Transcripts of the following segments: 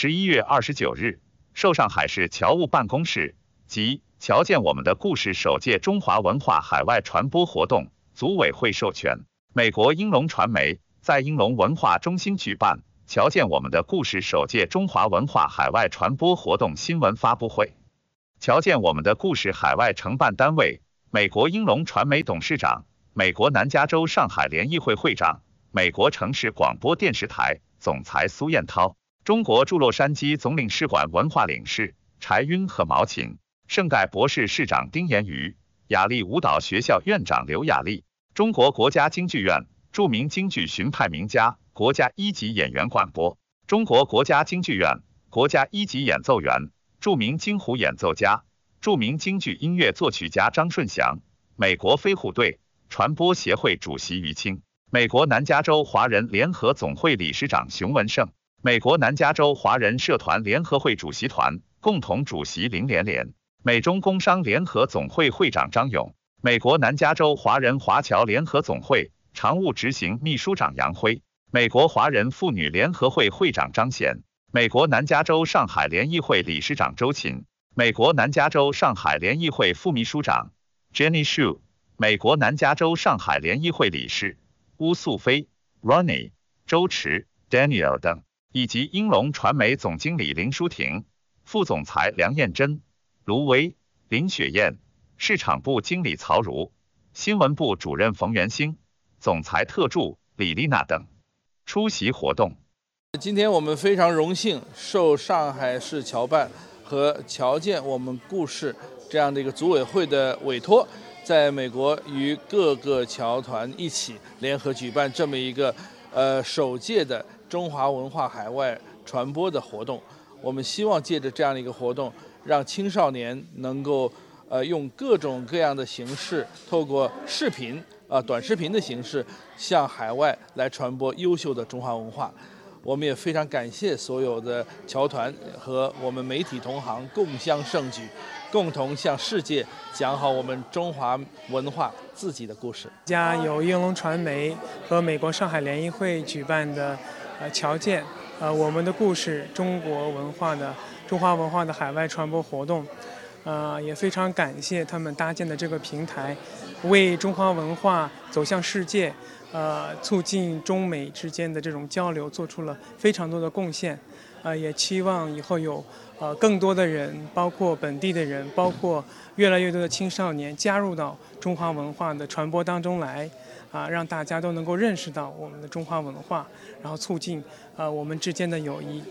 十一月二十九日，受上海市侨务办公室及侨建我们的故事首届中华文化海外传播活动组委会授权，美国英龙传媒在英龙文化中心举办侨建我们的故事首届中华文化海外传播活动新闻发布会。侨建我们的故事海外承办单位：美国英龙传媒董事长、美国南加州上海联谊会会长、美国城市广播电视台总裁苏彦涛。中国驻洛杉矶总领事馆文化领事柴晕和毛琴，圣盖博士市长丁延瑜，雅丽舞蹈学校院长刘雅丽，中国国家京剧院著名京剧荀派名家、国家一级演员管播，中国国家京剧院国家一级演奏员、著名京胡演奏家、著名京剧音乐作曲家张顺祥，美国飞虎队传播协会主席于清，美国南加州华人联合总会理事长熊文胜。美国南加州华人社团联合会主席团共同主席林连连，美中工商联合总会会长张勇，美国南加州华人华侨联合总会常务执行秘书长杨辉，美国华人妇女联合会会长张贤，美国南加州上海联谊会理事长周琴，美国南加州上海联谊会副秘书长 Jenny Shu，美国南加州上海联谊会理事邬素飞 Ronnie，周驰 Daniel 等。以及英龙传媒总经理林淑婷、副总裁梁燕珍、卢威、林雪燕、市场部经理曹如、新闻部主任冯元兴、总裁特助李丽娜等出席活动。今天我们非常荣幸受上海市侨办和侨建我们故事这样的一个组委会的委托，在美国与各个侨团一起联合举办这么一个呃首届的。中华文化海外传播的活动，我们希望借着这样的一个活动，让青少年能够呃用各种各样的形式，透过视频啊短视频的形式，向海外来传播优秀的中华文化。我们也非常感谢所有的侨团和我们媒体同行共襄盛举，共同向世界讲好我们中华文化自己的故事。家有英龙传媒和美国上海联谊会举办的。呃，侨建，呃，我们的故事，中国文化的中华文化的海外传播活动，呃，也非常感谢他们搭建的这个平台，为中华文化走向世界，呃，促进中美之间的这种交流做出了非常多的贡献，呃，也期望以后有呃更多的人，包括本地的人，包括越来越多的青少年加入到中华文化的传播当中来。啊，让大家都能够认识到我们的中华文化，然后促进啊我们之间的友谊。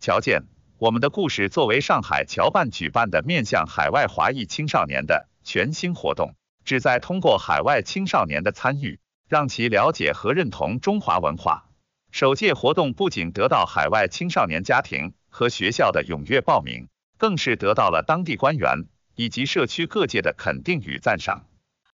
侨建我们的故事作为上海侨办举办的面向海外华裔青少年的全新活动，旨在通过海外青少年的参与，让其了解和认同中华文化。首届活动不仅得到海外青少年家庭和学校的踊跃报名，更是得到了当地官员以及社区各界的肯定与赞赏。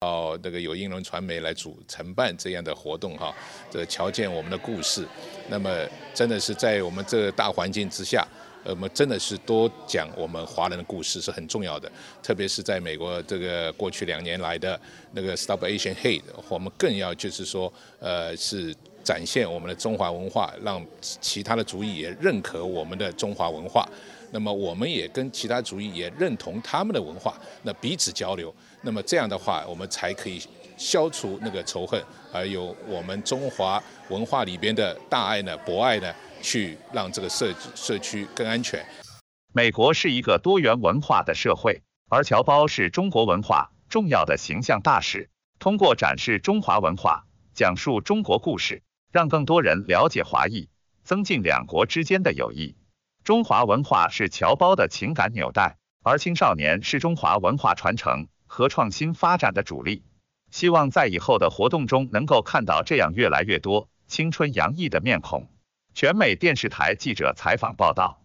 哦，那个有英伦传媒来主承办这样的活动哈，这瞧见我们的故事，那么真的是在我们这大环境之下，我们真的是多讲我们华人的故事是很重要的，特别是在美国这个过去两年来的那个 Stop Asian Hate，我们更要就是说，呃，是展现我们的中华文化，让其他的族裔也认可我们的中华文化。那么我们也跟其他族裔也认同他们的文化，那彼此交流，那么这样的话，我们才可以消除那个仇恨，而有我们中华文化里边的大爱呢、博爱呢，去让这个社社区更安全。美国是一个多元文化的社会，而侨胞是中国文化重要的形象大使，通过展示中华文化，讲述中国故事，让更多人了解华裔，增进两国之间的友谊。中华文化是侨胞的情感纽带，而青少年是中华文化传承和创新发展的主力。希望在以后的活动中能够看到这样越来越多青春洋溢的面孔。全美电视台记者采访报道。